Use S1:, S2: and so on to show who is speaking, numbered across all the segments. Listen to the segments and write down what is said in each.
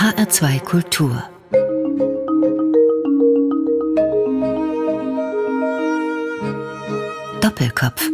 S1: HR2 Kultur Doppelkopf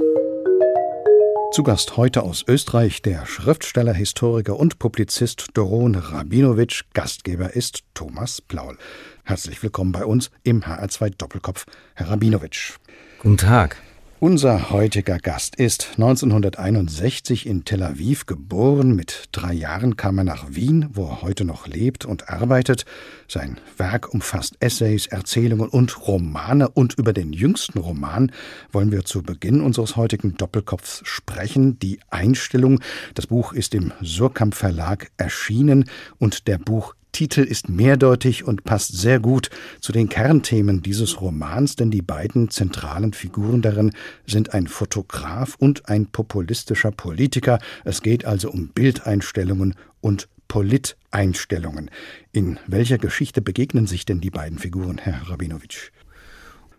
S2: zu Gast heute aus Österreich der Schriftsteller, Historiker und Publizist Doron Rabinowitsch. Gastgeber ist Thomas Plaul. Herzlich willkommen bei uns im HR2 Doppelkopf, Herr Rabinowitsch.
S3: Guten Tag.
S2: Unser heutiger Gast ist 1961 in Tel Aviv geboren. Mit drei Jahren kam er nach Wien, wo er heute noch lebt und arbeitet. Sein Werk umfasst Essays, Erzählungen und Romane. Und über den jüngsten Roman wollen wir zu Beginn unseres heutigen Doppelkopfs sprechen. Die Einstellung. Das Buch ist im Surkamp Verlag erschienen und der Buch Titel ist mehrdeutig und passt sehr gut zu den Kernthemen dieses Romans, denn die beiden zentralen Figuren darin sind ein Fotograf und ein populistischer Politiker. Es geht also um Bildeinstellungen und Politeinstellungen. In welcher Geschichte begegnen sich denn die beiden Figuren, Herr Rabinowitsch?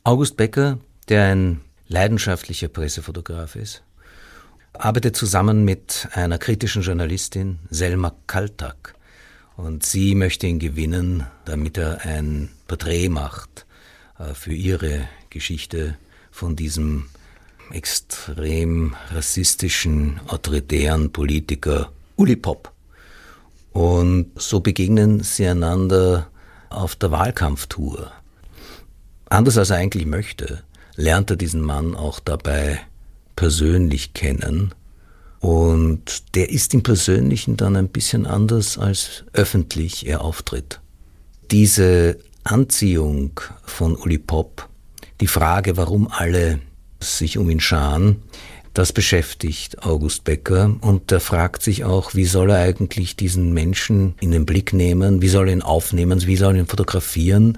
S3: August Becker, der ein leidenschaftlicher Pressefotograf ist, arbeitet zusammen mit einer kritischen Journalistin, Selma Kaltak. Und sie möchte ihn gewinnen, damit er ein Porträt macht äh, für ihre Geschichte von diesem extrem rassistischen, autoritären Politiker Uli Pop. Und so begegnen sie einander auf der Wahlkampftour. Anders als er eigentlich möchte, lernt er diesen Mann auch dabei persönlich kennen und der ist im Persönlichen dann ein bisschen anders als öffentlich er auftritt. Diese Anziehung von Uli Pop, die Frage, warum alle sich um ihn scharen, das beschäftigt August Becker und er fragt sich auch, wie soll er eigentlich diesen Menschen in den Blick nehmen, wie soll er ihn aufnehmen, wie soll er ihn fotografieren,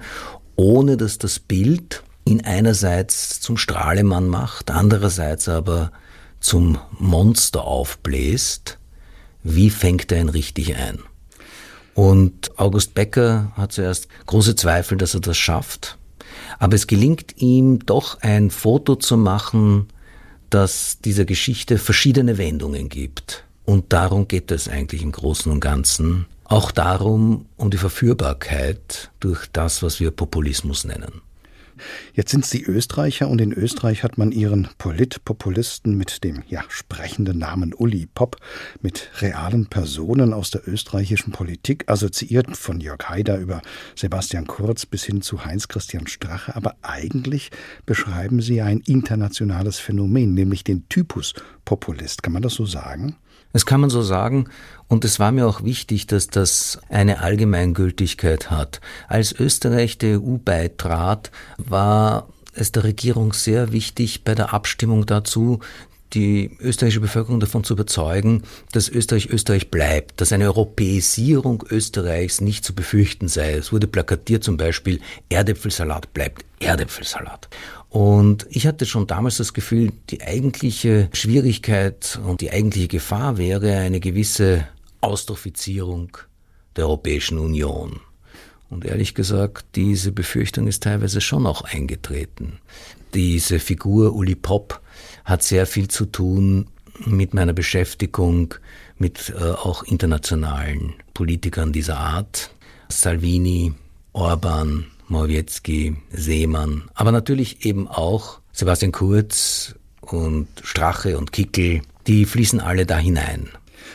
S3: ohne dass das Bild ihn einerseits zum Strahlemann macht, andererseits aber zum Monster aufbläst, wie fängt er ihn richtig ein? Und August Becker hat zuerst große Zweifel, dass er das schafft. Aber es gelingt ihm doch ein Foto zu machen, das dieser Geschichte verschiedene Wendungen gibt. Und darum geht es eigentlich im Großen und Ganzen. Auch darum, um die Verführbarkeit durch das, was wir Populismus nennen.
S2: Jetzt sind es die Österreicher und in Österreich hat man ihren Politpopulisten mit dem ja sprechenden Namen Uli Popp mit realen Personen aus der österreichischen Politik assoziiert, von Jörg Haider über Sebastian Kurz bis hin zu Heinz-Christian Strache, aber eigentlich beschreiben sie ein internationales Phänomen, nämlich den Typus Populist. Kann man das so sagen?
S3: Das kann man so sagen. Und es war mir auch wichtig, dass das eine Allgemeingültigkeit hat. Als Österreich der EU beitrat, war es der Regierung sehr wichtig, bei der Abstimmung dazu die österreichische Bevölkerung davon zu überzeugen, dass Österreich Österreich bleibt, dass eine Europäisierung Österreichs nicht zu befürchten sei. Es wurde plakatiert zum Beispiel, Erdäpfelsalat bleibt Erdäpfelsalat. Und ich hatte schon damals das Gefühl, die eigentliche Schwierigkeit und die eigentliche Gefahr wäre eine gewisse Austrofizierung der Europäischen Union. Und ehrlich gesagt, diese Befürchtung ist teilweise schon auch eingetreten. Diese Figur Uli Popp hat sehr viel zu tun mit meiner Beschäftigung mit äh, auch internationalen Politikern dieser Art. Salvini, Orban, Morawiecki, Seemann, aber natürlich eben auch Sebastian Kurz und Strache und Kickel, die fließen alle da hinein.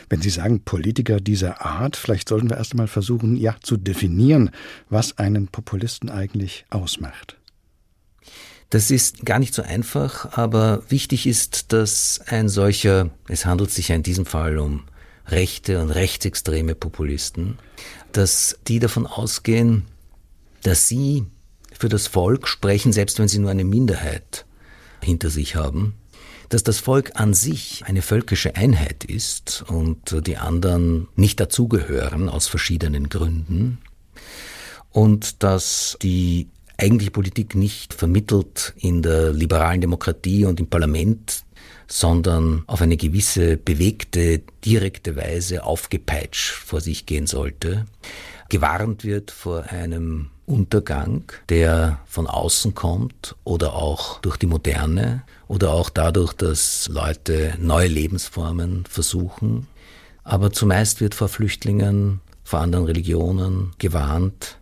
S2: Wenn Sie sagen Politiker dieser Art, vielleicht sollten wir erst einmal versuchen, ja, zu definieren, was einen Populisten eigentlich ausmacht.
S3: Das ist gar nicht so einfach, aber wichtig ist, dass ein solcher, es handelt sich ja in diesem Fall um rechte und rechtsextreme Populisten, dass die davon ausgehen, dass sie für das Volk sprechen, selbst wenn sie nur eine Minderheit hinter sich haben, dass das Volk an sich eine völkische Einheit ist und die anderen nicht dazugehören aus verschiedenen Gründen und dass die eigentliche Politik nicht vermittelt in der liberalen Demokratie und im Parlament, sondern auf eine gewisse bewegte, direkte Weise aufgepeitscht vor sich gehen sollte, gewarnt wird vor einem Untergang, der von außen kommt oder auch durch die Moderne oder auch dadurch, dass Leute neue Lebensformen versuchen. Aber zumeist wird vor Flüchtlingen vor anderen Religionen gewarnt.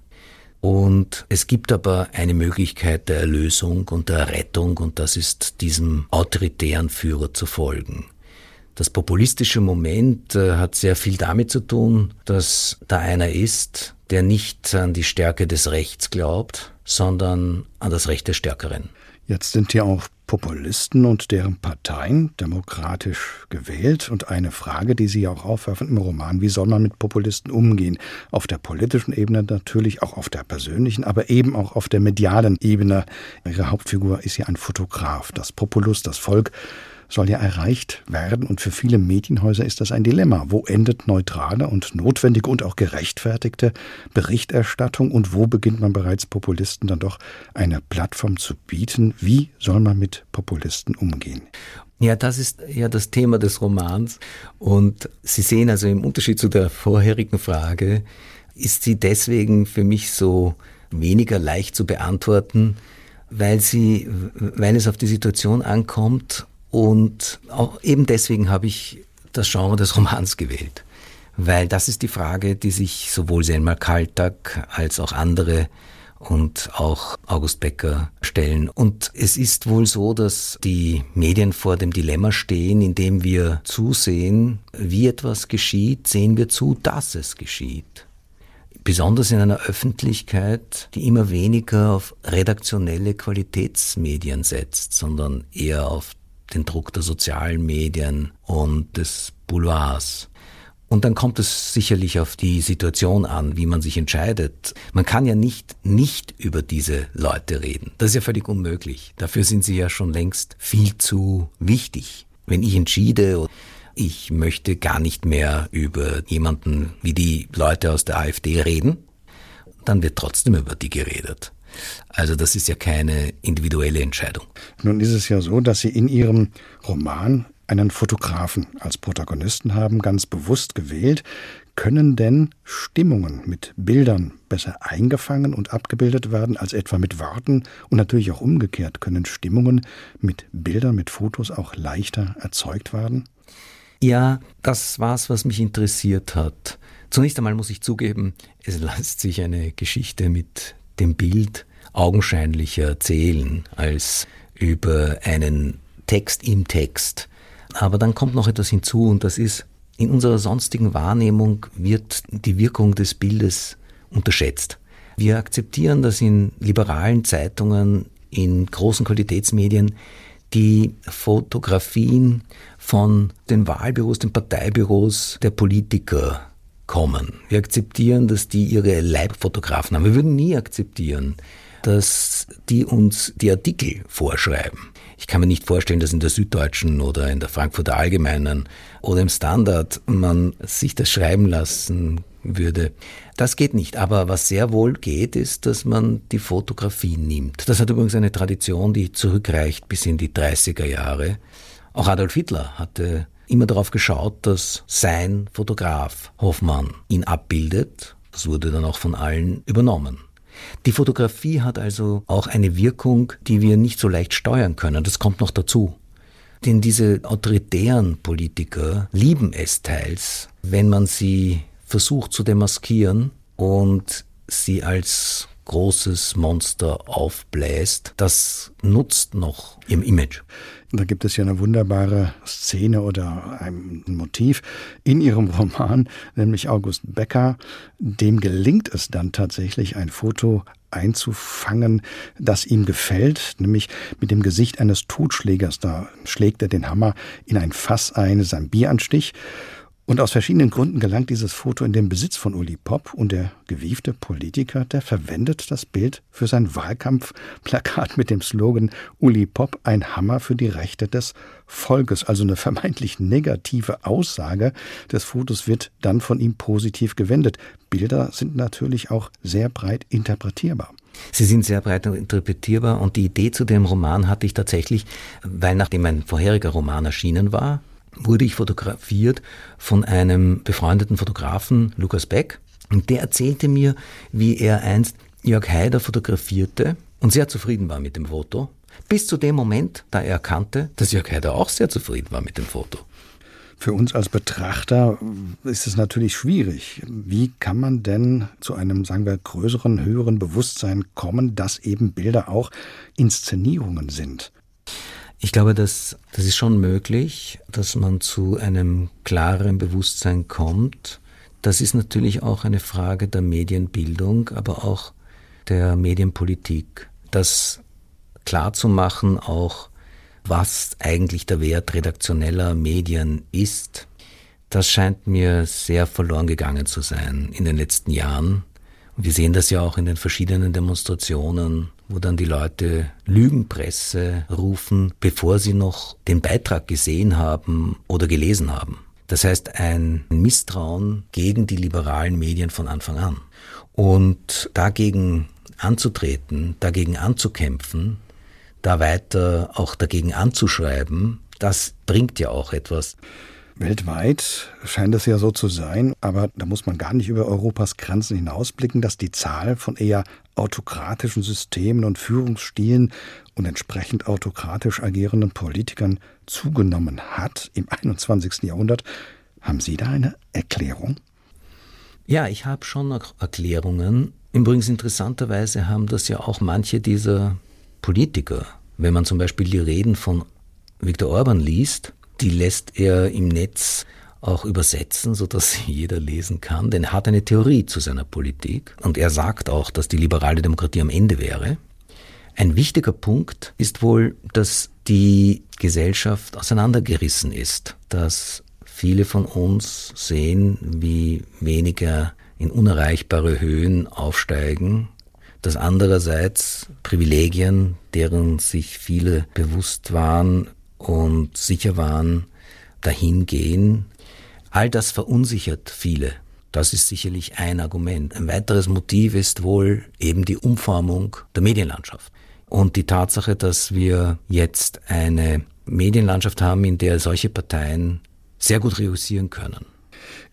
S3: Und es gibt aber eine Möglichkeit der Erlösung und der Rettung und das ist diesem autoritären Führer zu folgen. Das populistische Moment äh, hat sehr viel damit zu tun, dass da einer ist, der nicht an die Stärke des Rechts glaubt, sondern an das Recht des Stärkeren.
S2: Jetzt sind ja auch Populisten und deren Parteien demokratisch gewählt. Und eine Frage, die Sie ja auch aufwerfen im Roman, wie soll man mit Populisten umgehen? Auf der politischen Ebene natürlich, auch auf der persönlichen, aber eben auch auf der medialen Ebene. Ihre Hauptfigur ist ja ein Fotograf. Das Populus, das Volk, soll ja erreicht werden. Und für viele Medienhäuser ist das ein Dilemma. Wo endet neutrale und notwendige und auch gerechtfertigte Berichterstattung und wo beginnt man bereits Populisten dann doch eine Plattform zu bieten? Wie soll man mit Populisten umgehen?
S3: Ja, das ist ja das Thema des Romans. Und Sie sehen also im Unterschied zu der vorherigen Frage, ist sie deswegen für mich so weniger leicht zu beantworten, weil sie, weil es auf die Situation ankommt und eben deswegen habe ich das Genre des Romans gewählt. Weil das ist die Frage, die sich sowohl Selma Kaltak als auch andere und auch August Becker stellen. Und es ist wohl so, dass die Medien vor dem Dilemma stehen, indem wir zusehen, wie etwas geschieht, sehen wir zu, dass es geschieht. Besonders in einer Öffentlichkeit, die immer weniger auf redaktionelle Qualitätsmedien setzt, sondern eher auf den Druck der sozialen Medien und des Boulevards. Und dann kommt es sicherlich auf die Situation an, wie man sich entscheidet. Man kann ja nicht nicht über diese Leute reden. Das ist ja völlig unmöglich. Dafür sind sie ja schon längst viel zu wichtig. Wenn ich entschiede, ich möchte gar nicht mehr über jemanden wie die Leute aus der AfD reden, dann wird trotzdem über die geredet. Also das ist ja keine individuelle Entscheidung.
S2: Nun ist es ja so, dass Sie in Ihrem Roman einen Fotografen als Protagonisten haben, ganz bewusst gewählt. Können denn Stimmungen mit Bildern besser eingefangen und abgebildet werden als etwa mit Worten? Und natürlich auch umgekehrt können Stimmungen mit Bildern, mit Fotos auch leichter erzeugt werden?
S3: Ja, das war's, was mich interessiert hat. Zunächst einmal muss ich zugeben, es lässt sich eine Geschichte mit dem Bild augenscheinlicher erzählen als über einen Text im Text. Aber dann kommt noch etwas hinzu und das ist, in unserer sonstigen Wahrnehmung wird die Wirkung des Bildes unterschätzt. Wir akzeptieren, dass in liberalen Zeitungen, in großen Qualitätsmedien die Fotografien von den Wahlbüros, den Parteibüros der Politiker kommen. Wir akzeptieren, dass die ihre Leibfotografen haben. Wir würden nie akzeptieren, dass die uns die Artikel vorschreiben. Ich kann mir nicht vorstellen, dass in der Süddeutschen oder in der Frankfurter Allgemeinen oder im Standard man sich das schreiben lassen würde. Das geht nicht. Aber was sehr wohl geht, ist, dass man die Fotografie nimmt. Das hat übrigens eine Tradition, die zurückreicht bis in die 30er Jahre. Auch Adolf Hitler hatte immer darauf geschaut, dass sein Fotograf Hoffmann ihn abbildet. Das wurde dann auch von allen übernommen. Die Fotografie hat also auch eine Wirkung, die wir nicht so leicht steuern können. Das kommt noch dazu. Denn diese autoritären Politiker lieben es teils, wenn man sie versucht zu demaskieren und sie als großes Monster aufbläst. Das nutzt noch ihrem Image.
S2: Da gibt es ja eine wunderbare Szene oder ein Motiv in ihrem Roman, nämlich August Becker. Dem gelingt es dann tatsächlich, ein Foto einzufangen, das ihm gefällt, nämlich mit dem Gesicht eines Totschlägers. Da schlägt er den Hammer in ein Fass ein, sein Bieranstich. Und aus verschiedenen Gründen gelangt dieses Foto in den Besitz von Uli Popp und der gewiefte Politiker, der verwendet das Bild für sein Wahlkampfplakat mit dem Slogan Uli Popp ein Hammer für die Rechte des Volkes. Also eine vermeintlich negative Aussage des Fotos wird dann von ihm positiv gewendet. Bilder sind natürlich auch sehr breit interpretierbar.
S3: Sie sind sehr breit interpretierbar und die Idee zu dem Roman hatte ich tatsächlich, weil nachdem mein vorheriger Roman erschienen war, wurde ich fotografiert von einem befreundeten Fotografen, Lukas Beck. Und der erzählte mir, wie er einst Jörg Haider fotografierte und sehr zufrieden war mit dem Foto. Bis zu dem Moment, da er erkannte, dass Jörg Haider auch sehr zufrieden war mit dem Foto.
S2: Für uns als Betrachter ist es natürlich schwierig. Wie kann man denn zu einem, sagen wir, größeren, höheren Bewusstsein kommen, dass eben Bilder auch Inszenierungen sind?
S3: Ich glaube, dass das ist schon möglich, dass man zu einem klareren Bewusstsein kommt. Das ist natürlich auch eine Frage der Medienbildung, aber auch der Medienpolitik. Das klarzumachen, auch was eigentlich der Wert redaktioneller Medien ist, das scheint mir sehr verloren gegangen zu sein in den letzten Jahren. Wir sehen das ja auch in den verschiedenen Demonstrationen, wo dann die Leute Lügenpresse rufen, bevor sie noch den Beitrag gesehen haben oder gelesen haben. Das heißt ein Misstrauen gegen die liberalen Medien von Anfang an. Und dagegen anzutreten, dagegen anzukämpfen, da weiter auch dagegen anzuschreiben, das bringt ja auch etwas.
S2: Weltweit scheint es ja so zu sein, aber da muss man gar nicht über Europas Grenzen hinausblicken, dass die Zahl von eher autokratischen Systemen und Führungsstilen und entsprechend autokratisch agierenden Politikern zugenommen hat im 21. Jahrhundert. Haben Sie da eine Erklärung?
S3: Ja, ich habe schon Erklärungen. Übrigens interessanterweise haben das ja auch manche dieser Politiker. Wenn man zum Beispiel die Reden von Viktor Orban liest, die lässt er im Netz auch übersetzen, sodass jeder lesen kann, denn er hat eine Theorie zu seiner Politik und er sagt auch, dass die liberale Demokratie am Ende wäre. Ein wichtiger Punkt ist wohl, dass die Gesellschaft auseinandergerissen ist, dass viele von uns sehen, wie weniger in unerreichbare Höhen aufsteigen dass andererseits Privilegien, deren sich viele bewusst waren und sicher waren, dahin gehen. All das verunsichert viele. Das ist sicherlich ein Argument. Ein weiteres Motiv ist wohl eben die Umformung der Medienlandschaft. Und die Tatsache, dass wir jetzt eine Medienlandschaft haben, in der solche Parteien sehr gut reüssieren können.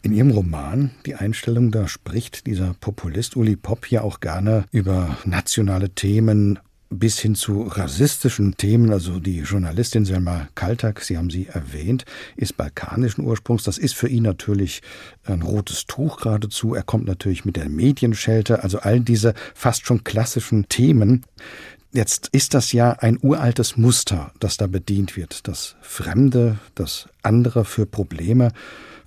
S2: In Ihrem Roman Die Einstellung, da spricht dieser Populist Uli Popp ja auch gerne über nationale Themen bis hin zu rassistischen Themen. Also die Journalistin Selma Kaltak, Sie haben sie erwähnt, ist balkanischen Ursprungs. Das ist für ihn natürlich ein rotes Tuch geradezu. Er kommt natürlich mit der Medienschelte, also all diese fast schon klassischen Themen. Jetzt ist das ja ein uraltes Muster, das da bedient wird. Das Fremde, das andere für Probleme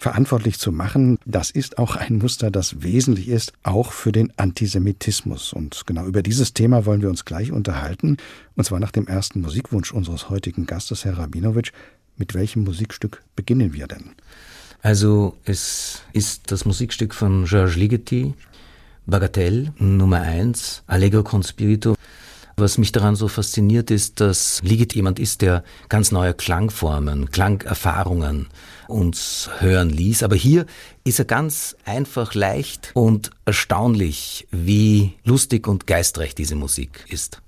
S2: verantwortlich zu machen, das ist auch ein Muster, das wesentlich ist, auch für den Antisemitismus. Und genau über dieses Thema wollen wir uns gleich unterhalten, und zwar nach dem ersten Musikwunsch unseres heutigen Gastes, Herr Rabinowitsch. Mit welchem Musikstück beginnen wir denn?
S3: Also es ist das Musikstück von Georges Ligeti, Bagatelle Nummer 1, Allegro con Spirito. Was mich daran so fasziniert ist, dass Liget jemand ist, der ganz neue Klangformen, Klangerfahrungen uns hören ließ. Aber hier ist er ganz einfach, leicht und erstaunlich, wie lustig und geistreich diese Musik ist.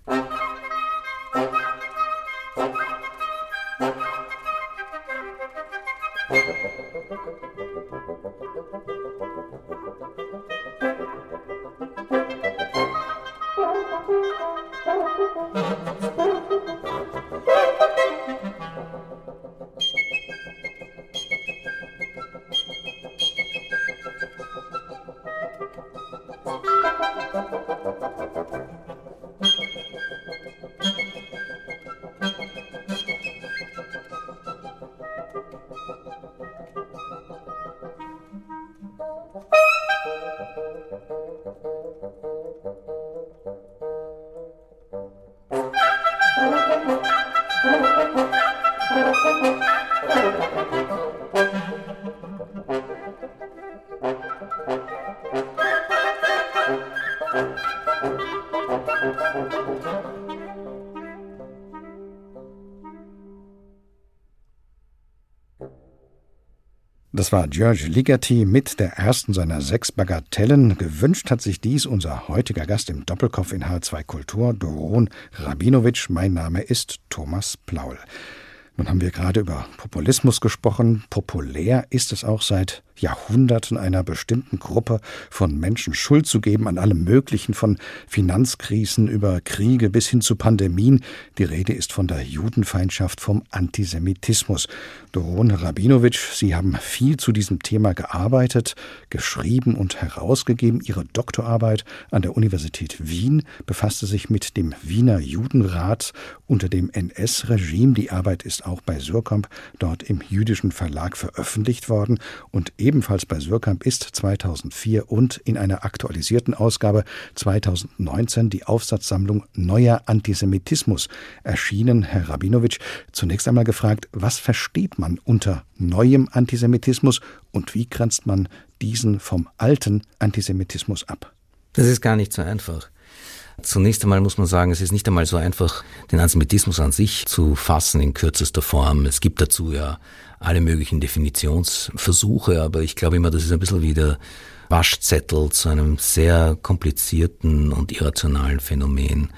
S2: Das war George Ligeti mit der ersten seiner sechs Bagatellen. Gewünscht hat sich dies unser heutiger Gast im Doppelkopf in H2 Kultur, Doron Rabinowitsch. Mein Name ist Thomas Plaul. Nun haben wir gerade über Populismus gesprochen. Populär ist es auch seit Jahrhunderten einer bestimmten Gruppe von Menschen Schuld zu geben an allem Möglichen, von Finanzkrisen über Kriege bis hin zu Pandemien. Die Rede ist von der Judenfeindschaft, vom Antisemitismus. Doron Rabinowitsch, Sie haben viel zu diesem Thema gearbeitet, geschrieben und herausgegeben. Ihre Doktorarbeit an der Universität Wien befasste sich mit dem Wiener Judenrat unter dem NS-Regime. Die Arbeit ist auch bei Surkamp dort im jüdischen Verlag veröffentlicht worden und ebenfalls bei Surkamp ist 2004 und in einer aktualisierten Ausgabe 2019 die Aufsatzsammlung Neuer Antisemitismus erschienen. Herr Rabinowitsch, zunächst einmal gefragt, was versteht man unter neuem Antisemitismus und wie grenzt man diesen vom alten Antisemitismus ab?
S3: Das ist gar nicht so einfach. Zunächst einmal muss man sagen, es ist nicht einmal so einfach, den Antisemitismus an sich zu fassen in kürzester Form. Es gibt dazu ja alle möglichen Definitionsversuche, aber ich glaube immer, das ist ein bisschen wie der Waschzettel zu einem sehr komplizierten und irrationalen Phänomen.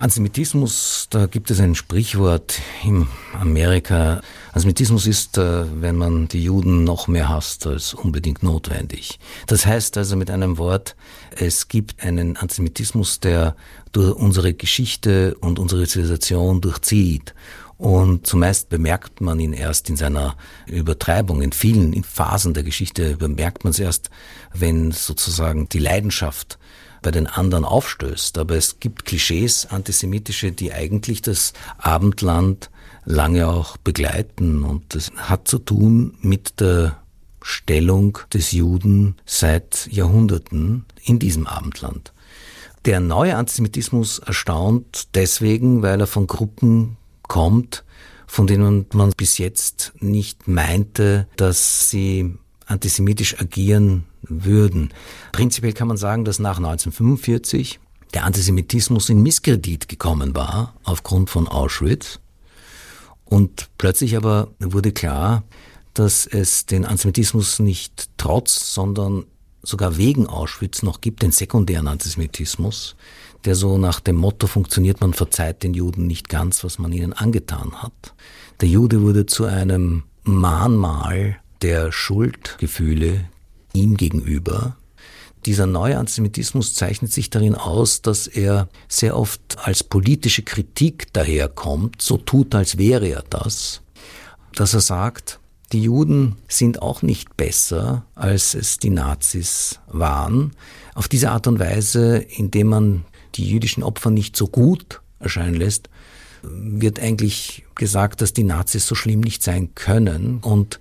S3: Antisemitismus, da gibt es ein Sprichwort in Amerika. Antisemitismus ist, äh, wenn man die Juden noch mehr hasst als unbedingt notwendig. Das heißt also mit einem Wort, es gibt einen Antisemitismus, der durch unsere Geschichte und unsere Zivilisation durchzieht. Und zumeist bemerkt man ihn erst in seiner Übertreibung. In vielen Phasen der Geschichte bemerkt man es erst, wenn sozusagen die Leidenschaft bei den anderen aufstößt. Aber es gibt Klischees, antisemitische, die eigentlich das Abendland lange auch begleiten. Und das hat zu tun mit der Stellung des Juden seit Jahrhunderten in diesem Abendland. Der neue Antisemitismus erstaunt deswegen, weil er von Gruppen kommt, von denen man bis jetzt nicht meinte, dass sie antisemitisch agieren würden. Prinzipiell kann man sagen, dass nach 1945 der Antisemitismus in Misskredit gekommen war aufgrund von Auschwitz. Und plötzlich aber wurde klar, dass es den Antisemitismus nicht trotz, sondern sogar wegen Auschwitz noch gibt, den sekundären Antisemitismus, der so nach dem Motto funktioniert, man verzeiht den Juden nicht ganz, was man ihnen angetan hat. Der Jude wurde zu einem Mahnmal der Schuldgefühle ihm gegenüber. Dieser neue Antisemitismus zeichnet sich darin aus, dass er sehr oft als politische Kritik daherkommt, so tut, als wäre er das, dass er sagt, die Juden sind auch nicht besser, als es die Nazis waren. Auf diese Art und Weise, indem man die jüdischen Opfer nicht so gut erscheinen lässt, wird eigentlich gesagt, dass die Nazis so schlimm nicht sein können und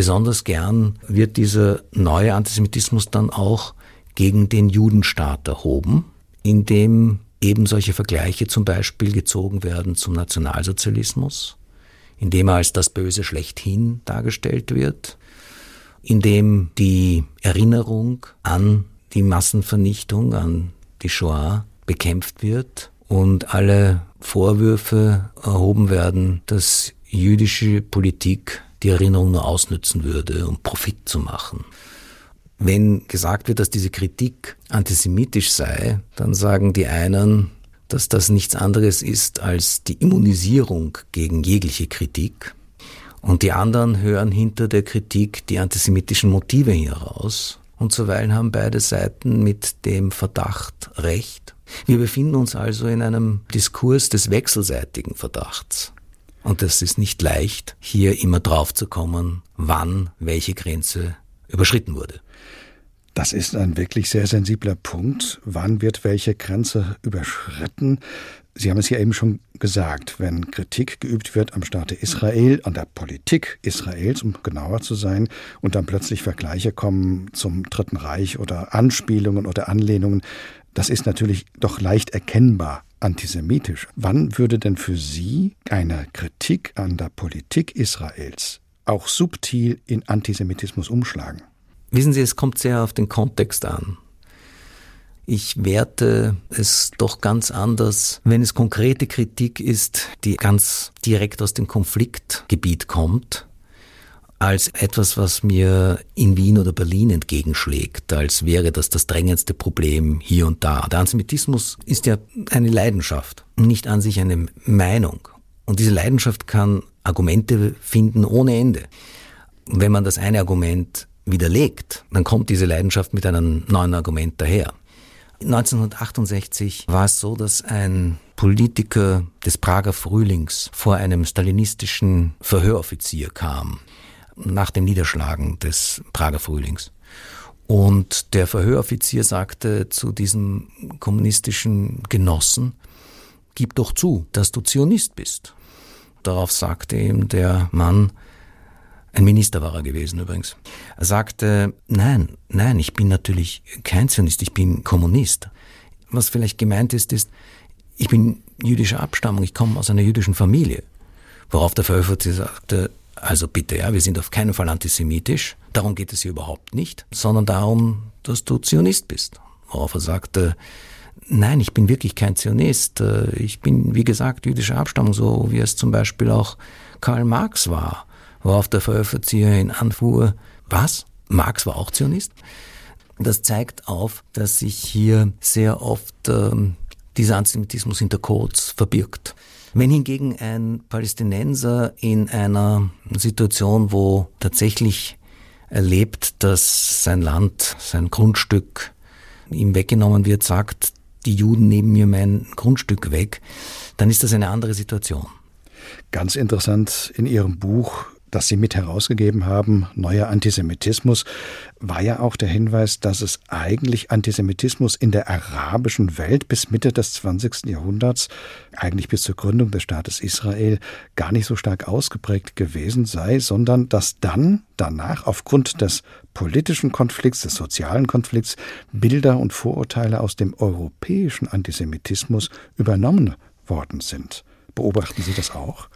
S3: Besonders gern wird dieser neue Antisemitismus dann auch gegen den Judenstaat erhoben, indem eben solche Vergleiche zum Beispiel gezogen werden zum Nationalsozialismus, indem er als das Böse schlechthin dargestellt wird, indem die Erinnerung an die Massenvernichtung, an die Shoah bekämpft wird und alle Vorwürfe erhoben werden, dass jüdische Politik die Erinnerung nur ausnützen würde, um Profit zu machen. Wenn gesagt wird, dass diese Kritik antisemitisch sei, dann sagen die einen, dass das nichts anderes ist als die Immunisierung gegen jegliche Kritik. Und die anderen hören hinter der Kritik die antisemitischen Motive heraus. Und zuweilen haben beide Seiten mit dem Verdacht recht. Wir befinden uns also in einem Diskurs des wechselseitigen Verdachts. Und es ist nicht leicht, hier immer drauf zu kommen, wann welche Grenze überschritten wurde.
S2: Das ist ein wirklich sehr sensibler Punkt. Wann wird welche Grenze überschritten? Sie haben es ja eben schon gesagt, wenn Kritik geübt wird am Staate Israel, an der Politik Israels, um genauer zu sein, und dann plötzlich Vergleiche kommen zum Dritten Reich oder Anspielungen oder Anlehnungen, das ist natürlich doch leicht erkennbar antisemitisch. Wann würde denn für Sie eine Kritik an der Politik Israels auch subtil in Antisemitismus umschlagen?
S3: Wissen Sie, es kommt sehr auf den Kontext an. Ich werte es doch ganz anders, wenn es konkrete Kritik ist, die ganz direkt aus dem Konfliktgebiet kommt, als etwas, was mir in Wien oder Berlin entgegenschlägt, als wäre das das drängendste Problem hier und da. Der Antisemitismus ist ja eine Leidenschaft, nicht an sich eine Meinung. Und diese Leidenschaft kann Argumente finden ohne Ende. Wenn man das eine Argument widerlegt, dann kommt diese Leidenschaft mit einem neuen Argument daher. 1968 war es so, dass ein Politiker des Prager Frühlings vor einem stalinistischen Verhöroffizier kam, nach dem Niederschlagen des Prager Frühlings. Und der Verhöroffizier sagte zu diesem kommunistischen Genossen, gib doch zu, dass du Zionist bist. Darauf sagte ihm der Mann, ein Minister war er gewesen übrigens. Er sagte, nein, nein, ich bin natürlich kein Zionist, ich bin Kommunist. Was vielleicht gemeint ist, ist, ich bin jüdischer Abstammung, ich komme aus einer jüdischen Familie. Worauf der Veröffentlicher sagte, also bitte, ja, wir sind auf keinen Fall antisemitisch, darum geht es hier überhaupt nicht, sondern darum, dass du Zionist bist. Worauf er sagte, nein, ich bin wirklich kein Zionist, ich bin, wie gesagt, jüdischer Abstammung, so wie es zum Beispiel auch Karl Marx war worauf der Veröffentlicher ihn anfuhr, was? Marx war auch Zionist? Das zeigt auf, dass sich hier sehr oft ähm, dieser Antisemitismus hinter Codes verbirgt. Wenn hingegen ein Palästinenser in einer Situation, wo tatsächlich erlebt, dass sein Land, sein Grundstück ihm weggenommen wird, sagt, die Juden nehmen mir mein Grundstück weg, dann ist das eine andere Situation.
S2: Ganz interessant in Ihrem Buch das Sie mit herausgegeben haben, neuer Antisemitismus, war ja auch der Hinweis, dass es eigentlich Antisemitismus in der arabischen Welt bis Mitte des 20. Jahrhunderts, eigentlich bis zur Gründung des Staates Israel, gar nicht so stark ausgeprägt gewesen sei, sondern dass dann danach aufgrund des politischen Konflikts, des sozialen Konflikts, Bilder und Vorurteile aus dem europäischen Antisemitismus übernommen worden sind. Beobachten Sie das auch?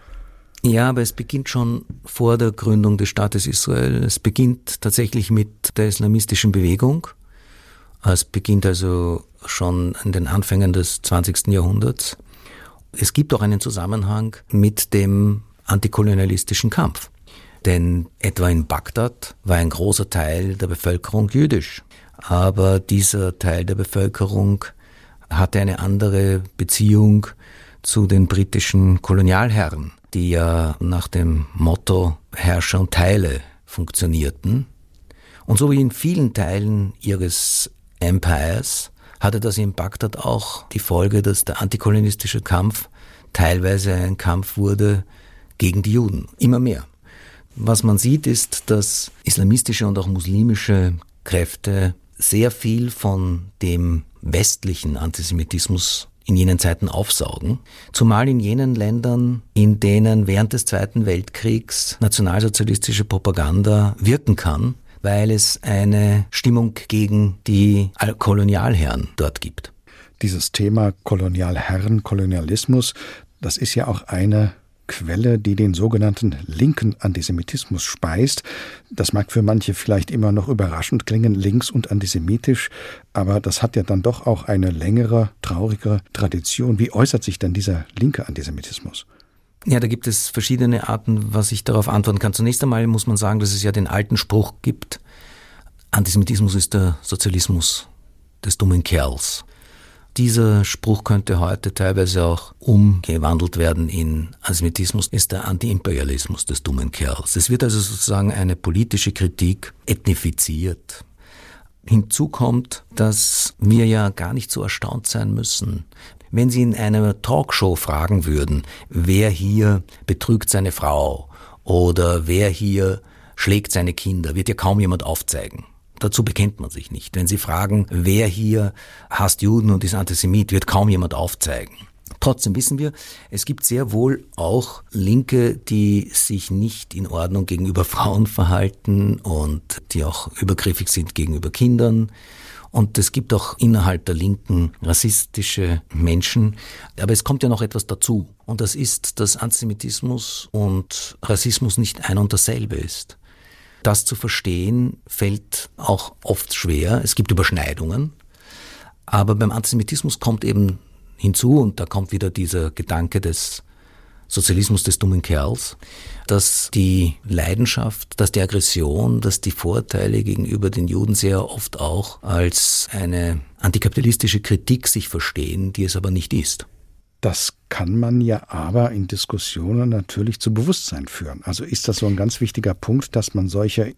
S3: Ja, aber es beginnt schon vor der Gründung des Staates Israel. Es beginnt tatsächlich mit der islamistischen Bewegung. Es beginnt also schon in den Anfängen des 20. Jahrhunderts. Es gibt auch einen Zusammenhang mit dem antikolonialistischen Kampf. Denn etwa in Bagdad war ein großer Teil der Bevölkerung jüdisch. Aber dieser Teil der Bevölkerung hatte eine andere Beziehung zu den britischen Kolonialherren die ja nach dem Motto Herrscher und Teile funktionierten. Und so wie in vielen Teilen ihres Empires hatte das in Bagdad auch die Folge, dass der antikolonialistische Kampf teilweise ein Kampf wurde gegen die Juden. Immer mehr. Was man sieht, ist, dass islamistische und auch muslimische Kräfte sehr viel von dem westlichen Antisemitismus in jenen Zeiten aufsaugen, zumal in jenen Ländern, in denen während des Zweiten Weltkriegs nationalsozialistische Propaganda wirken kann, weil es eine Stimmung gegen die Kolonialherren dort gibt.
S2: Dieses Thema Kolonialherren, Kolonialismus, das ist ja auch eine Quelle, die den sogenannten linken Antisemitismus speist. Das mag für manche vielleicht immer noch überraschend klingen, links und antisemitisch, aber das hat ja dann doch auch eine längere, traurigere Tradition. Wie äußert sich denn dieser linke Antisemitismus?
S3: Ja, da gibt es verschiedene Arten, was ich darauf antworten kann. Zunächst einmal muss man sagen, dass es ja den alten Spruch gibt, Antisemitismus ist der Sozialismus des dummen Kerls. Dieser Spruch könnte heute teilweise auch umgewandelt werden in Antisemitismus ist der Antiimperialismus des dummen Kerls. Es wird also sozusagen eine politische Kritik ethnifiziert. Hinzu kommt, dass wir ja gar nicht so erstaunt sein müssen. Wenn Sie in einer Talkshow fragen würden, wer hier betrügt seine Frau oder wer hier schlägt seine Kinder, wird ja kaum jemand aufzeigen. Dazu bekennt man sich nicht. Wenn Sie fragen, wer hier hasst Juden und ist Antisemit, wird kaum jemand aufzeigen. Trotzdem wissen wir, es gibt sehr wohl auch Linke, die sich nicht in Ordnung gegenüber Frauen verhalten und die auch übergriffig sind gegenüber Kindern. Und es gibt auch innerhalb der Linken rassistische Menschen. Aber es kommt ja noch etwas dazu. Und das ist, dass Antisemitismus und Rassismus nicht ein und dasselbe ist. Das zu verstehen fällt auch oft schwer. Es gibt Überschneidungen. Aber beim Antisemitismus kommt eben hinzu, und da kommt wieder dieser Gedanke des Sozialismus des dummen Kerls, dass die Leidenschaft, dass die Aggression, dass die Vorteile gegenüber den Juden sehr oft auch als eine antikapitalistische Kritik sich verstehen, die es aber nicht ist.
S2: Das kann man ja aber in Diskussionen natürlich zu Bewusstsein führen. Also ist das so ein ganz wichtiger Punkt, dass man solche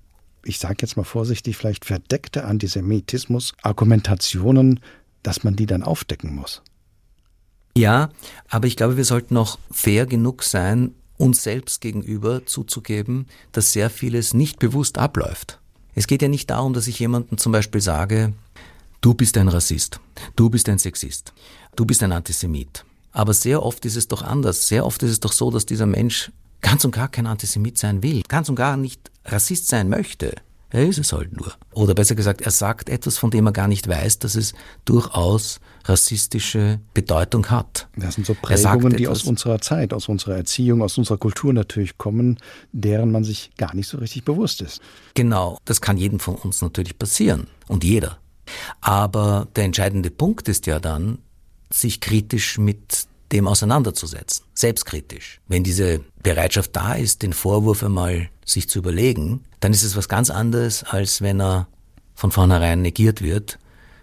S2: ich sage jetzt mal vorsichtig, vielleicht verdeckte Antisemitismus, Argumentationen, dass man die dann aufdecken muss.
S3: Ja, aber ich glaube, wir sollten auch fair genug sein, uns selbst gegenüber zuzugeben, dass sehr vieles nicht bewusst abläuft. Es geht ja nicht darum, dass ich jemandem zum Beispiel sage, du bist ein Rassist, du bist ein Sexist, du bist ein Antisemit. Aber sehr oft ist es doch anders. Sehr oft ist es doch so, dass dieser Mensch ganz und gar kein Antisemit sein will, ganz und gar nicht Rassist sein möchte. Er ist es halt nur. Oder besser gesagt, er sagt etwas, von dem er gar nicht weiß, dass es durchaus rassistische Bedeutung hat.
S2: Das sind so Prägungen, die aus unserer Zeit, aus unserer Erziehung, aus unserer Kultur natürlich kommen, deren man sich gar nicht so richtig bewusst ist.
S3: Genau, das kann jedem von uns natürlich passieren und jeder. Aber der entscheidende Punkt ist ja dann, sich kritisch mit dem auseinanderzusetzen, selbstkritisch. Wenn diese Bereitschaft da ist, den Vorwurf einmal sich zu überlegen, dann ist es was ganz anderes, als wenn er von vornherein negiert wird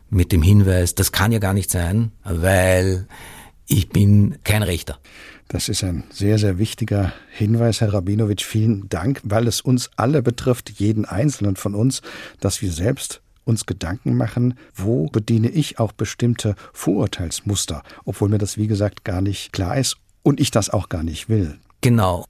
S3: mit dem Hinweis, das kann ja gar nicht sein, weil ich bin kein Rechter.
S2: Das ist ein sehr, sehr wichtiger Hinweis, Herr Rabinowitsch. Vielen Dank, weil es uns alle betrifft, jeden Einzelnen von uns, dass wir selbst uns Gedanken machen, wo bediene ich auch bestimmte Vorurteilsmuster, obwohl mir das, wie gesagt, gar nicht klar ist und ich das auch gar nicht will.
S3: Genau.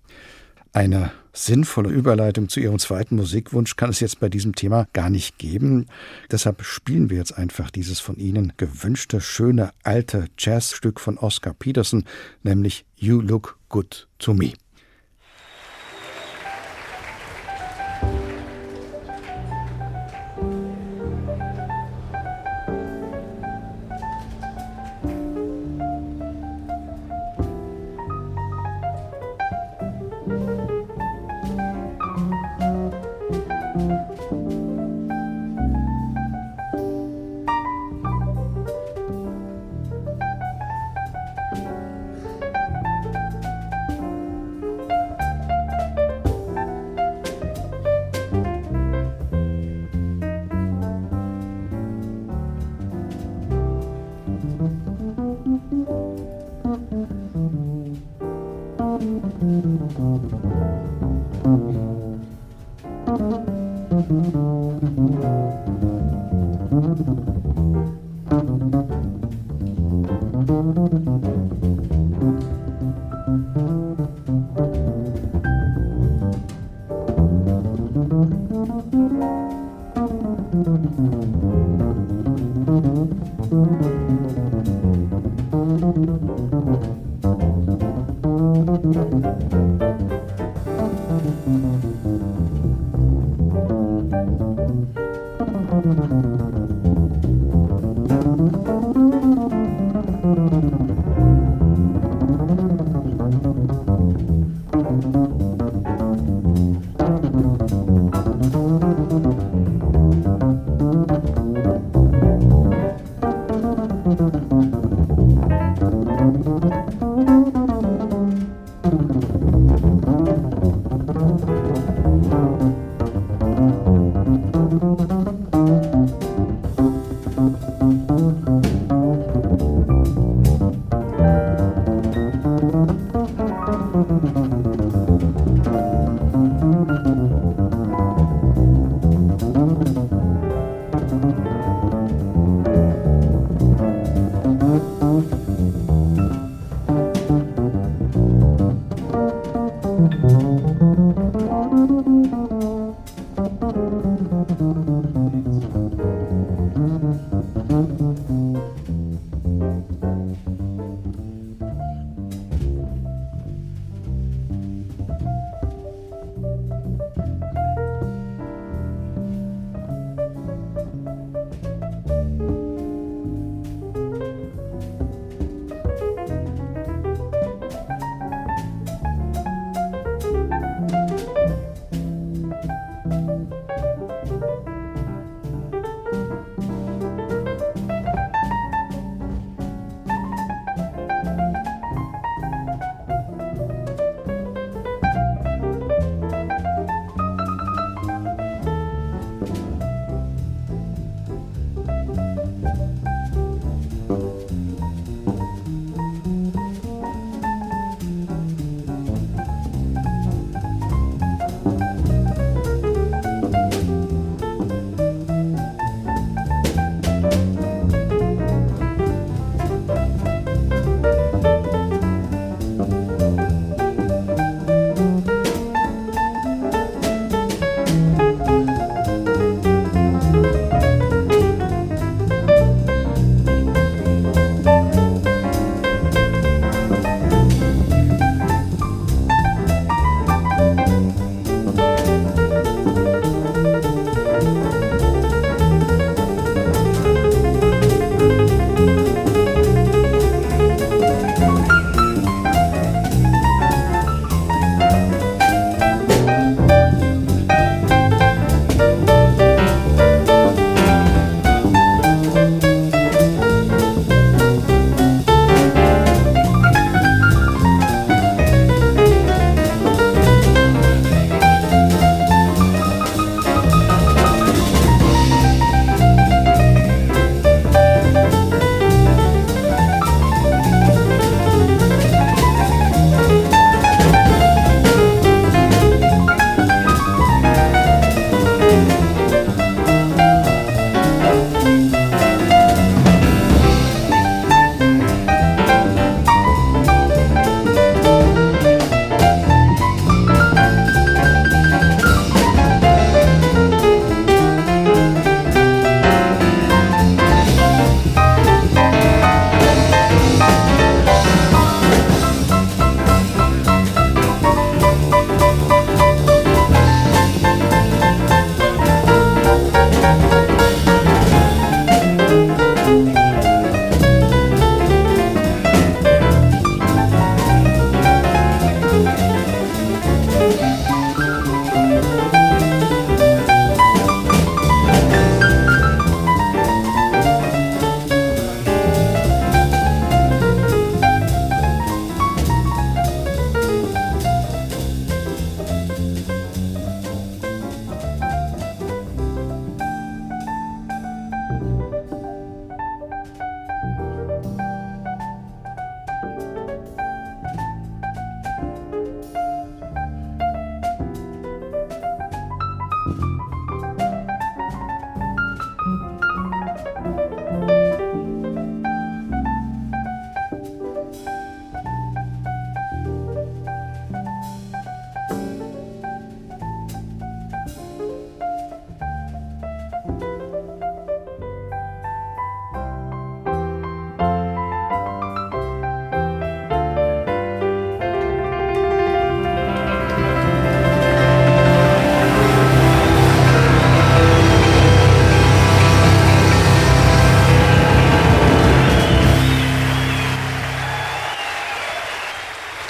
S2: Eine sinnvolle Überleitung zu Ihrem zweiten Musikwunsch kann es jetzt bei diesem Thema gar nicht geben. Deshalb spielen wir jetzt einfach dieses von Ihnen gewünschte, schöne, alte Jazzstück von Oscar Peterson, nämlich You Look Good to Me.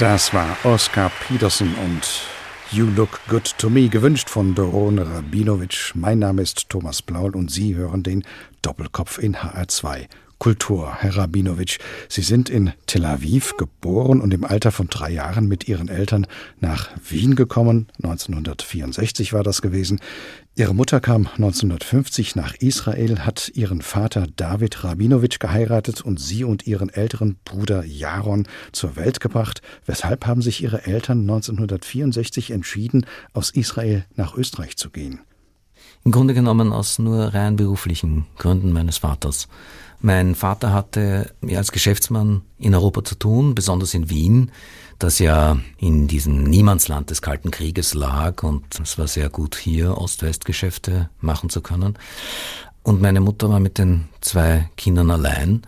S2: Das war Oscar Peterson und You Look Good to Me, gewünscht von Doron Rabinowitsch. Mein Name ist Thomas Blaul und Sie hören den Doppelkopf in HR2. Kultur, Herr Rabinowitsch. Sie sind in Tel Aviv geboren und im Alter von drei Jahren mit Ihren Eltern nach Wien gekommen. 1964 war das gewesen. Ihre Mutter kam 1950 nach Israel, hat ihren Vater David Rabinowitsch geheiratet und sie und ihren älteren Bruder Jaron zur Welt gebracht. Weshalb haben sich Ihre Eltern 1964 entschieden, aus Israel nach Österreich zu gehen?
S3: Im Grunde genommen aus nur rein beruflichen Gründen meines Vaters. Mein Vater hatte als Geschäftsmann in Europa zu tun, besonders in Wien, das ja in diesem Niemandsland des Kalten Krieges lag und es war sehr gut hier Ost-West-Geschäfte machen zu können. Und meine Mutter war mit den zwei Kindern allein.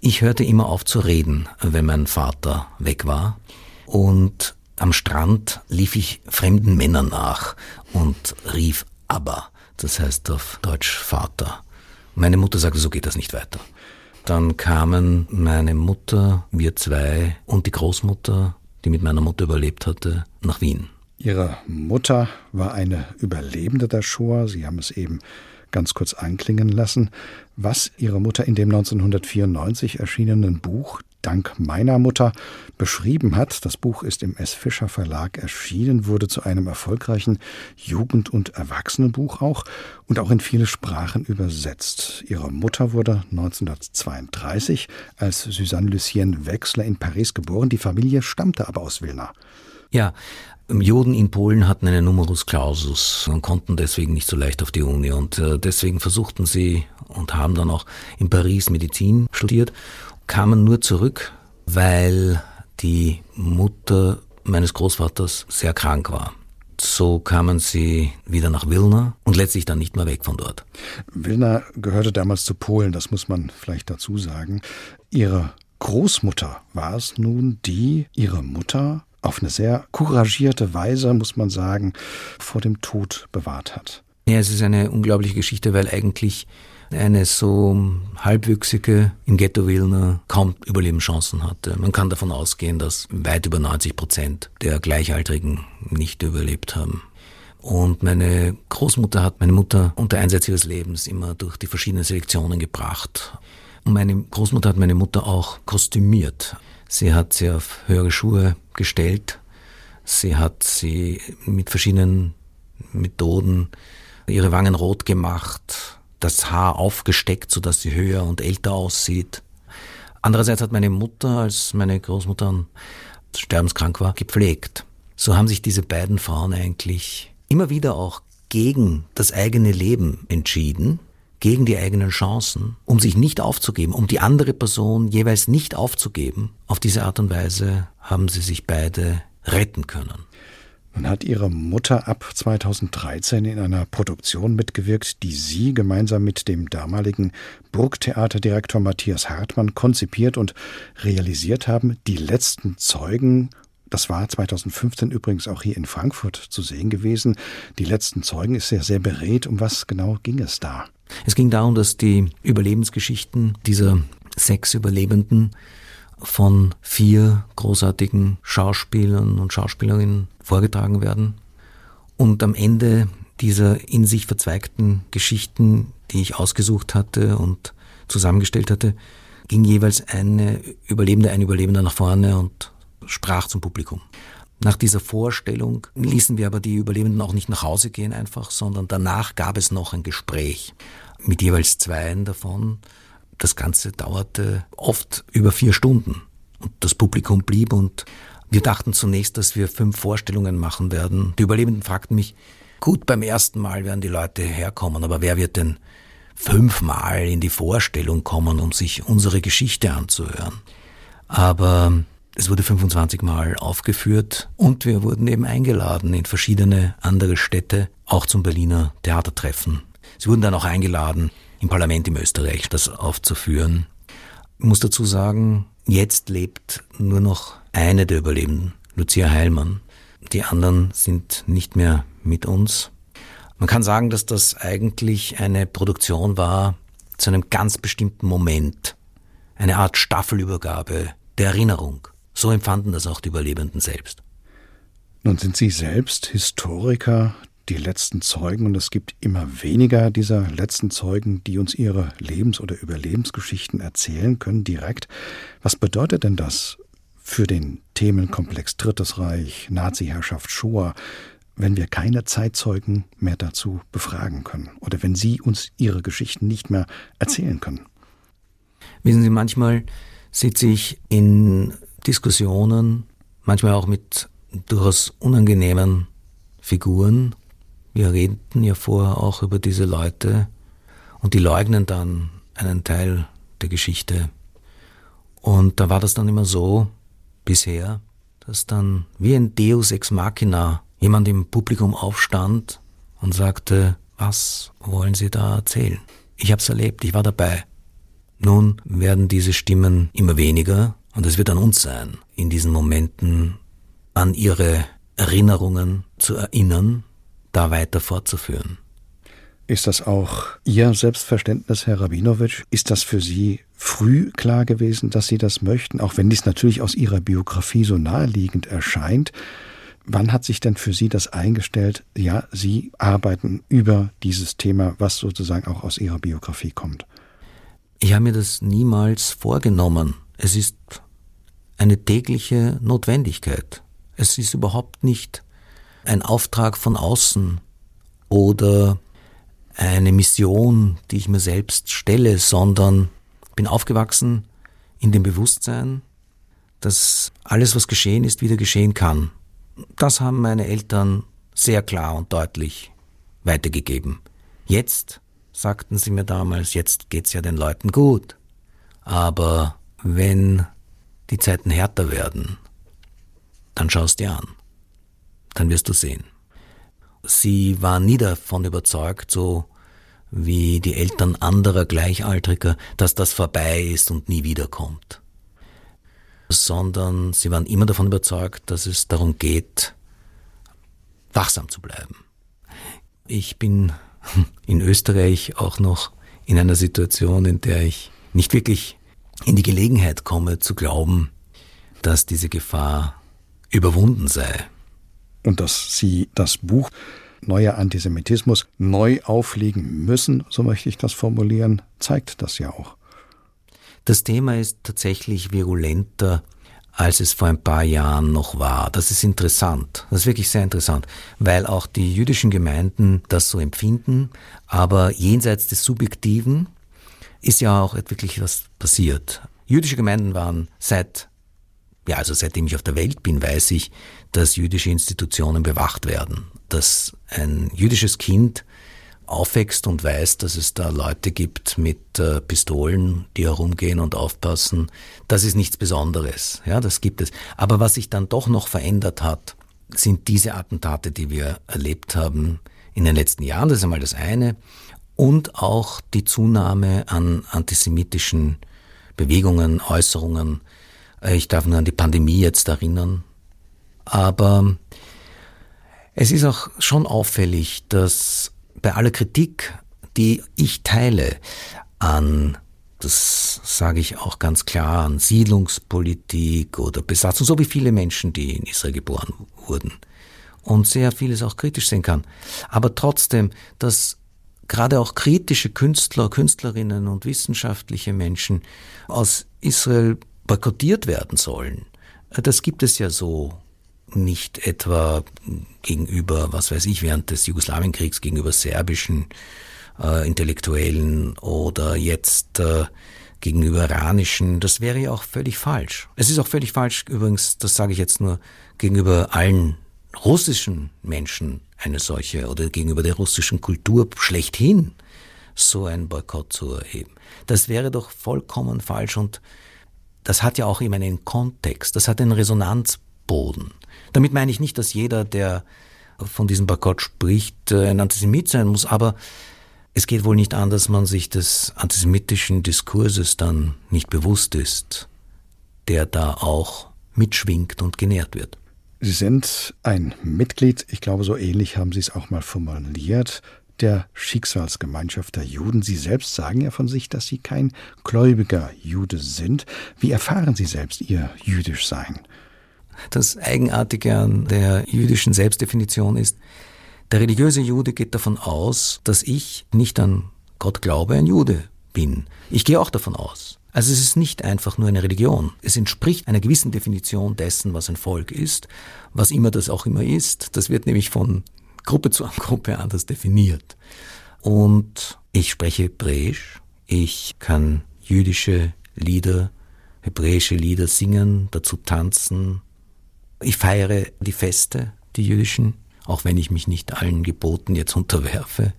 S3: Ich hörte immer auf zu reden, wenn mein Vater weg war. Und am Strand lief ich fremden Männern nach und rief aber, das heißt auf Deutsch Vater. Meine Mutter sagte, so geht das nicht weiter. Dann kamen meine Mutter, wir zwei und die Großmutter, die mit meiner Mutter überlebt hatte, nach Wien.
S2: Ihre Mutter war eine Überlebende der Shoah. Sie haben es eben ganz kurz anklingen lassen, was Ihre Mutter in dem 1994 erschienenen Buch Dank meiner Mutter beschrieben hat. Das Buch ist im S. Fischer Verlag erschienen, wurde zu einem erfolgreichen Jugend- und Erwachsenenbuch auch und auch in viele Sprachen übersetzt. Ihre Mutter wurde 1932 als Suzanne Lucienne Wechsler in Paris geboren. Die Familie stammte aber aus Wilna.
S3: Ja, Juden in Polen hatten eine Numerus Clausus und konnten deswegen nicht so leicht auf die Uni und äh, deswegen versuchten sie und haben dann auch in Paris Medizin studiert, kamen nur zurück, weil die Mutter meines Großvaters sehr krank war. So kamen sie wieder nach Wilna und letztlich dann nicht mehr weg von dort.
S2: Wilna gehörte damals zu Polen, das muss man vielleicht dazu sagen. Ihre Großmutter war es nun, die ihre Mutter auf eine sehr couragierte Weise, muss man sagen, vor dem Tod bewahrt hat.
S3: Ja, es ist eine unglaubliche Geschichte, weil eigentlich eine so halbwüchsige im Ghetto Wilna kaum Überlebenschancen hatte. Man kann davon ausgehen, dass weit über 90 Prozent der Gleichaltrigen nicht überlebt haben. Und meine Großmutter hat meine Mutter unter Einsatz ihres Lebens immer durch die verschiedenen Selektionen gebracht. Und meine Großmutter hat meine Mutter auch kostümiert. Sie hat sie auf höhere Schuhe gestellt. Sie hat sie mit verschiedenen Methoden ihre Wangen rot gemacht, das Haar aufgesteckt, sodass sie höher und älter aussieht. Andererseits hat meine Mutter, als meine Großmutter sterbenskrank war, gepflegt. So haben sich diese beiden Frauen eigentlich immer wieder auch gegen das eigene Leben entschieden gegen die eigenen Chancen, um sich nicht aufzugeben, um die andere Person jeweils nicht aufzugeben. Auf diese Art und Weise haben sie sich beide retten können.
S2: Nun hat Ihre Mutter ab 2013 in einer Produktion mitgewirkt, die Sie gemeinsam mit dem damaligen Burgtheaterdirektor Matthias Hartmann konzipiert und realisiert haben. Die letzten Zeugen das war 2015 übrigens auch hier in Frankfurt zu sehen gewesen. Die letzten Zeugen ist ja sehr beredt. Um was genau ging es da?
S3: Es ging darum, dass die Überlebensgeschichten dieser sechs Überlebenden von vier großartigen Schauspielern und Schauspielerinnen vorgetragen werden. Und am Ende dieser in sich verzweigten Geschichten, die ich ausgesucht hatte und zusammengestellt hatte, ging jeweils eine Überlebende, ein Überlebender nach vorne und sprach zum Publikum. Nach dieser Vorstellung ließen wir aber die Überlebenden auch nicht nach Hause gehen einfach, sondern danach gab es noch ein Gespräch mit jeweils zweien davon. Das Ganze dauerte oft über vier Stunden und das Publikum blieb und wir dachten zunächst, dass wir fünf Vorstellungen machen werden. Die Überlebenden fragten mich, gut, beim ersten Mal werden die Leute herkommen, aber wer wird denn fünfmal in die Vorstellung kommen, um sich unsere Geschichte anzuhören? Aber es wurde 25 Mal aufgeführt und wir wurden eben eingeladen in verschiedene andere Städte, auch zum Berliner Theatertreffen. Sie wurden dann auch eingeladen, im Parlament im Österreich das aufzuführen. Ich muss dazu sagen, jetzt lebt nur noch eine der Überlebenden, Lucia Heilmann. Die anderen sind nicht mehr mit uns. Man kann sagen, dass das eigentlich eine Produktion war zu einem ganz bestimmten Moment. Eine Art Staffelübergabe der Erinnerung So empfanden das auch die Überlebenden selbst.
S2: Nun sind Sie selbst Historiker, die letzten Zeugen, und es gibt immer weniger dieser letzten Zeugen, die uns ihre Lebens- oder Überlebensgeschichten erzählen können direkt. Was bedeutet denn das für den Themenkomplex Drittes Reich, Nazi-Herrschaft, Shoah, wenn wir keine Zeitzeugen mehr dazu befragen können oder wenn sie uns ihre Geschichten nicht mehr erzählen können?
S3: Wissen Sie, manchmal sitze ich in Diskussionen, manchmal auch mit durchaus unangenehmen Figuren. Wir redeten ja vorher auch über diese Leute und die leugnen dann einen Teil der Geschichte. Und da war das dann immer so, bisher, dass dann wie ein Deus ex machina jemand im Publikum aufstand und sagte, was wollen Sie da erzählen? Ich habe es erlebt, ich war dabei. Nun werden diese Stimmen immer weniger und es wird an uns sein, in diesen Momenten an ihre Erinnerungen zu erinnern, da weiter fortzuführen.
S2: Ist das auch Ihr Selbstverständnis, Herr Rabinowitsch? Ist das für Sie früh klar gewesen, dass Sie das möchten, auch wenn dies natürlich aus Ihrer Biografie so naheliegend erscheint? Wann hat sich denn für Sie das eingestellt? Ja, Sie arbeiten über dieses Thema, was sozusagen auch aus Ihrer Biografie kommt.
S3: Ich habe mir das niemals vorgenommen. Es ist eine tägliche Notwendigkeit. Es ist überhaupt nicht ein Auftrag von außen oder eine Mission, die ich mir selbst stelle, sondern bin aufgewachsen in dem Bewusstsein, dass alles, was geschehen ist, wieder geschehen kann. Das haben meine Eltern sehr klar und deutlich weitergegeben. Jetzt, sagten sie mir damals, jetzt geht's ja den Leuten gut. Aber wenn die Zeiten härter werden, dann schaust dir an. Dann wirst du sehen. Sie war nie davon überzeugt, so wie die Eltern anderer Gleichaltriger, dass das vorbei ist und nie wiederkommt. Sondern sie waren immer davon überzeugt, dass es darum geht, wachsam zu bleiben. Ich bin in Österreich auch noch in einer Situation, in der ich nicht wirklich in die Gelegenheit komme zu glauben, dass diese Gefahr überwunden sei.
S2: Und dass Sie das Buch Neuer Antisemitismus neu auflegen müssen, so möchte ich das formulieren, zeigt das ja auch.
S3: Das Thema ist tatsächlich virulenter, als es vor ein paar Jahren noch war. Das ist interessant. Das ist wirklich sehr interessant, weil auch die jüdischen Gemeinden das so empfinden. Aber jenseits des Subjektiven ist ja auch wirklich was passiert. Jüdische Gemeinden waren seit, ja, also seitdem ich auf der Welt bin, weiß ich, dass jüdische Institutionen bewacht werden. Dass ein jüdisches Kind aufwächst und weiß, dass es da Leute gibt mit äh, Pistolen, die herumgehen und aufpassen, das ist nichts Besonderes. Ja, das gibt es. Aber was sich dann doch noch verändert hat, sind diese Attentate, die wir erlebt haben in den letzten Jahren. Das ist einmal das eine. Und auch die Zunahme an antisemitischen Bewegungen, Äußerungen. Äh, ich darf nur an die Pandemie jetzt erinnern. Aber es ist auch schon auffällig, dass bei aller Kritik, die ich teile an, das sage ich auch ganz klar, an Siedlungspolitik oder Besatzung, so wie viele Menschen, die in Israel geboren wurden, und sehr vieles auch kritisch sehen kann. Aber trotzdem, dass gerade auch kritische Künstler, Künstlerinnen und wissenschaftliche Menschen aus Israel boykottiert werden sollen, das gibt es ja so nicht etwa gegenüber, was weiß ich, während des Jugoslawienkriegs gegenüber serbischen äh, Intellektuellen oder jetzt äh, gegenüber iranischen, das wäre ja auch völlig falsch. Es ist auch völlig falsch, übrigens, das sage ich jetzt nur, gegenüber allen russischen Menschen eine solche oder gegenüber der russischen Kultur schlechthin so ein Boykott zu erheben. Das wäre doch vollkommen falsch und das hat ja auch immer einen Kontext, das hat einen Resonanzboden. Damit meine ich nicht, dass jeder, der von diesem Boykott spricht, äh, ein Antisemit sein muss, aber es geht wohl nicht an, dass man sich des antisemitischen Diskurses dann nicht bewusst ist, der da auch mitschwingt und genährt wird.
S2: Sie sind ein Mitglied, ich glaube, so ähnlich haben Sie es auch mal formuliert, der Schicksalsgemeinschaft der Juden. Sie selbst sagen ja von sich, dass Sie kein gläubiger Jude sind. Wie erfahren Sie selbst Ihr jüdisch Sein?
S3: Das Eigenartige an der jüdischen Selbstdefinition ist, der religiöse Jude geht davon aus, dass ich nicht an Gott glaube, ein Jude bin. Ich gehe auch davon aus. Also es ist nicht einfach nur eine Religion. Es entspricht einer gewissen Definition dessen, was ein Volk ist, was immer das auch immer ist. Das wird nämlich von Gruppe zu Gruppe anders definiert. Und ich spreche Hebräisch. Ich kann jüdische Lieder, hebräische Lieder singen, dazu tanzen. Ich feiere die Feste, die jüdischen, auch wenn ich mich nicht allen Geboten jetzt unterwerfe.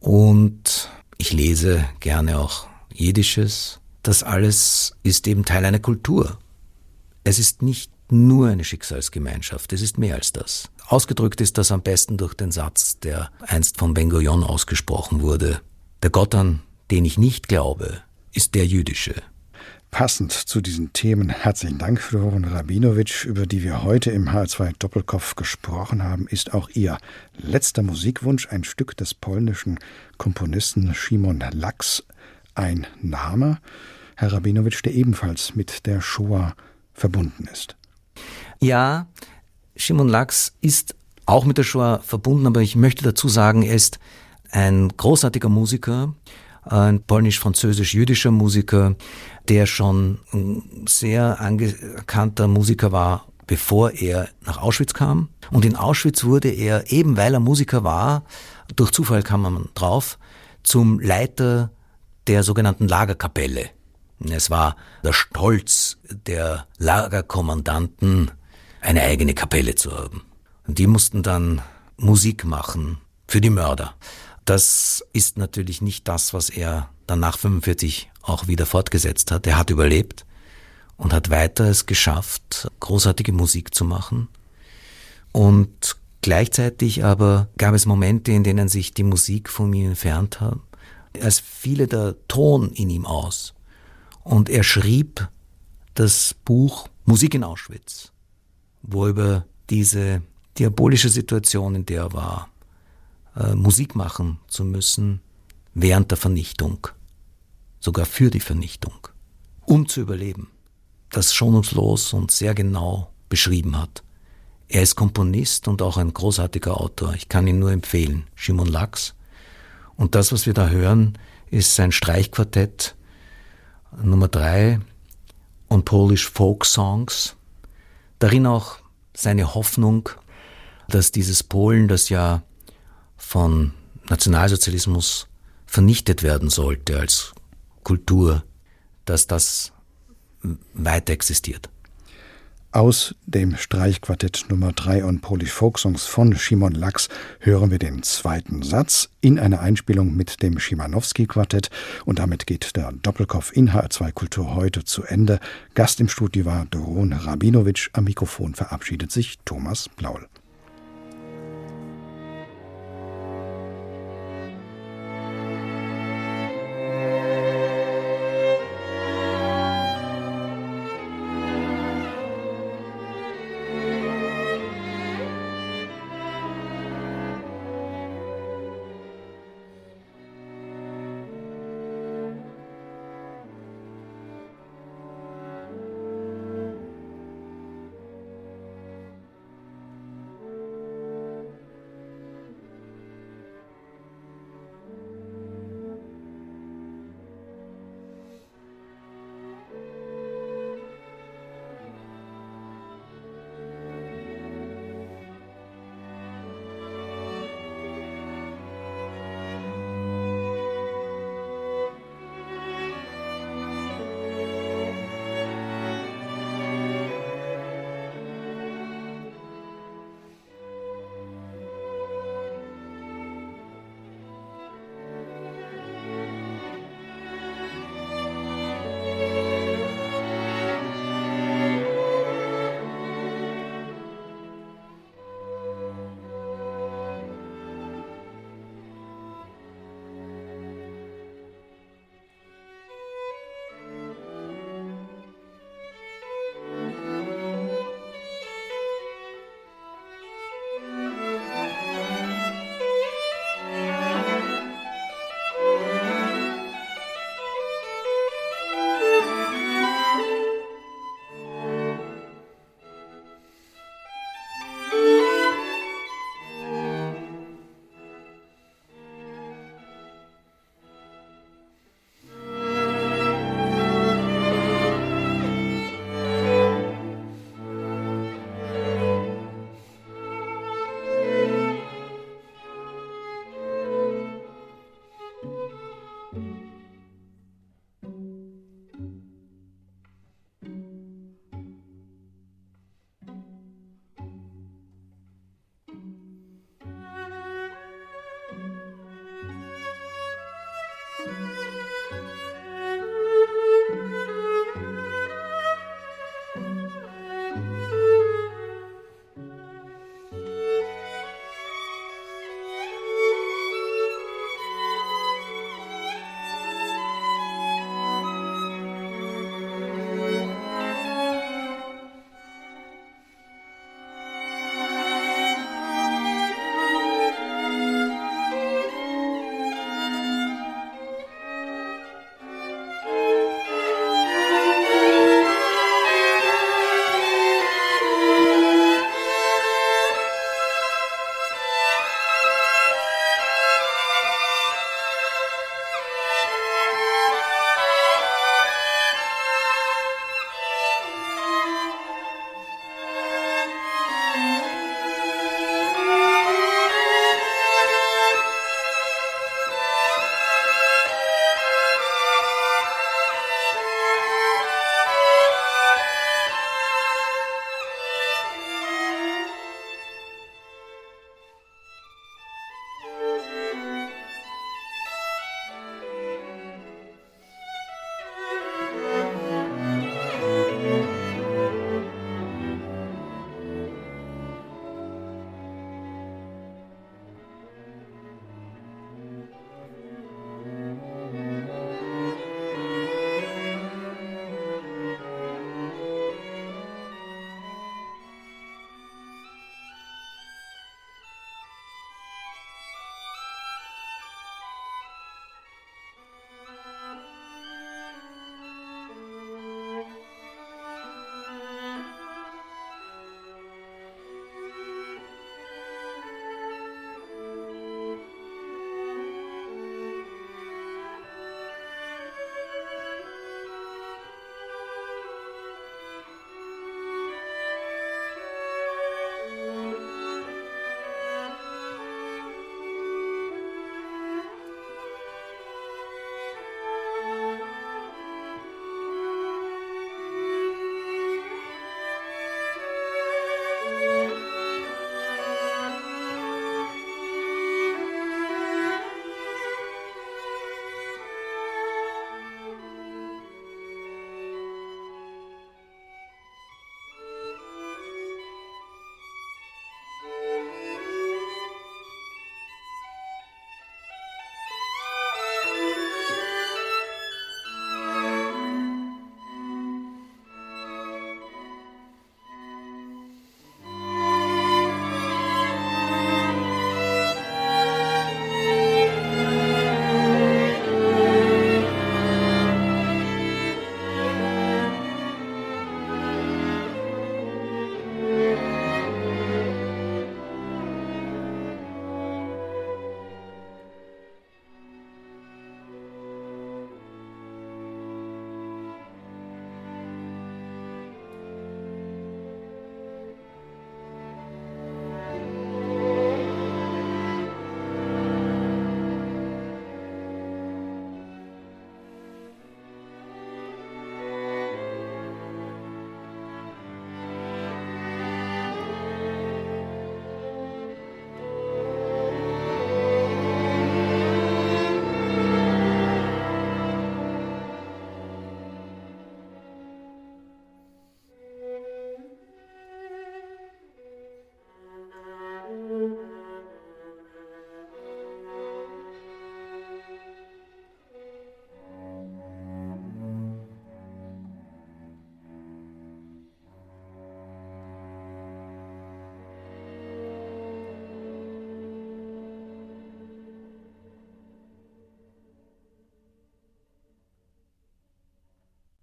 S3: Und ich lese gerne auch Jiddisches. Das alles ist eben Teil einer Kultur. Es ist nicht nur eine Schicksalsgemeinschaft, es ist mehr als das. Ausgedrückt ist das am besten durch den Satz, der einst von Ben Gurion ausgesprochen wurde. Der Gott, an den ich nicht glaube, ist der jüdische.
S2: Passend zu diesen Themen herzlichen Dank, Floren Rabinowitsch, über die wir heute im H2 Doppelkopf gesprochen haben, ist auch Ihr letzter Musikwunsch ein Stück des polnischen Komponisten Szymon Lacks, ein Name, Herr Rabinowitsch, der ebenfalls mit der Shoah verbunden ist.
S3: Ja, Szymon Lacks ist auch mit der Shoah verbunden, aber ich möchte dazu sagen, er ist ein großartiger Musiker, ein polnisch-französisch-jüdischer Musiker, der schon ein sehr anerkannter Musiker war, bevor er nach Auschwitz kam. Und in Auschwitz wurde er, eben weil er Musiker war, durch Zufall kam man drauf, zum Leiter der sogenannten Lagerkapelle. Es war der Stolz der Lagerkommandanten, eine eigene Kapelle zu haben. Und die mussten dann Musik machen für die Mörder. Das ist natürlich nicht das, was er dann nach 45 auch wieder fortgesetzt hat. Er hat überlebt und hat weiter es geschafft, großartige Musik zu machen. Und gleichzeitig aber gab es Momente, in denen sich die Musik von ihm entfernt hat. Es fiele der Ton in ihm aus. Und er schrieb das Buch Musik in Auschwitz, wo er über diese diabolische Situation, in der er war, äh, Musik machen zu müssen während der Vernichtung, sogar für die Vernichtung, um zu überleben, das schonungslos und sehr genau beschrieben hat. Er ist Komponist und auch ein großartiger Autor. Ich kann ihn nur empfehlen. Shimon Lachs. Und das, was wir da hören, ist sein Streichquartett Nummer drei und Polish Folk Songs. Darin auch seine Hoffnung, dass dieses Polen, das ja von Nationalsozialismus vernichtet werden sollte als Kultur, dass das weiter existiert.
S2: Aus dem Streichquartett Nummer 3 und Polish Folksongs von Szymon Lachs hören wir den zweiten Satz in einer Einspielung mit dem Schimanowski-Quartett und damit geht der Doppelkopf in HR2 Kultur heute zu Ende. Gast im Studio war Doron Rabinowitsch, am Mikrofon verabschiedet sich Thomas Blaul.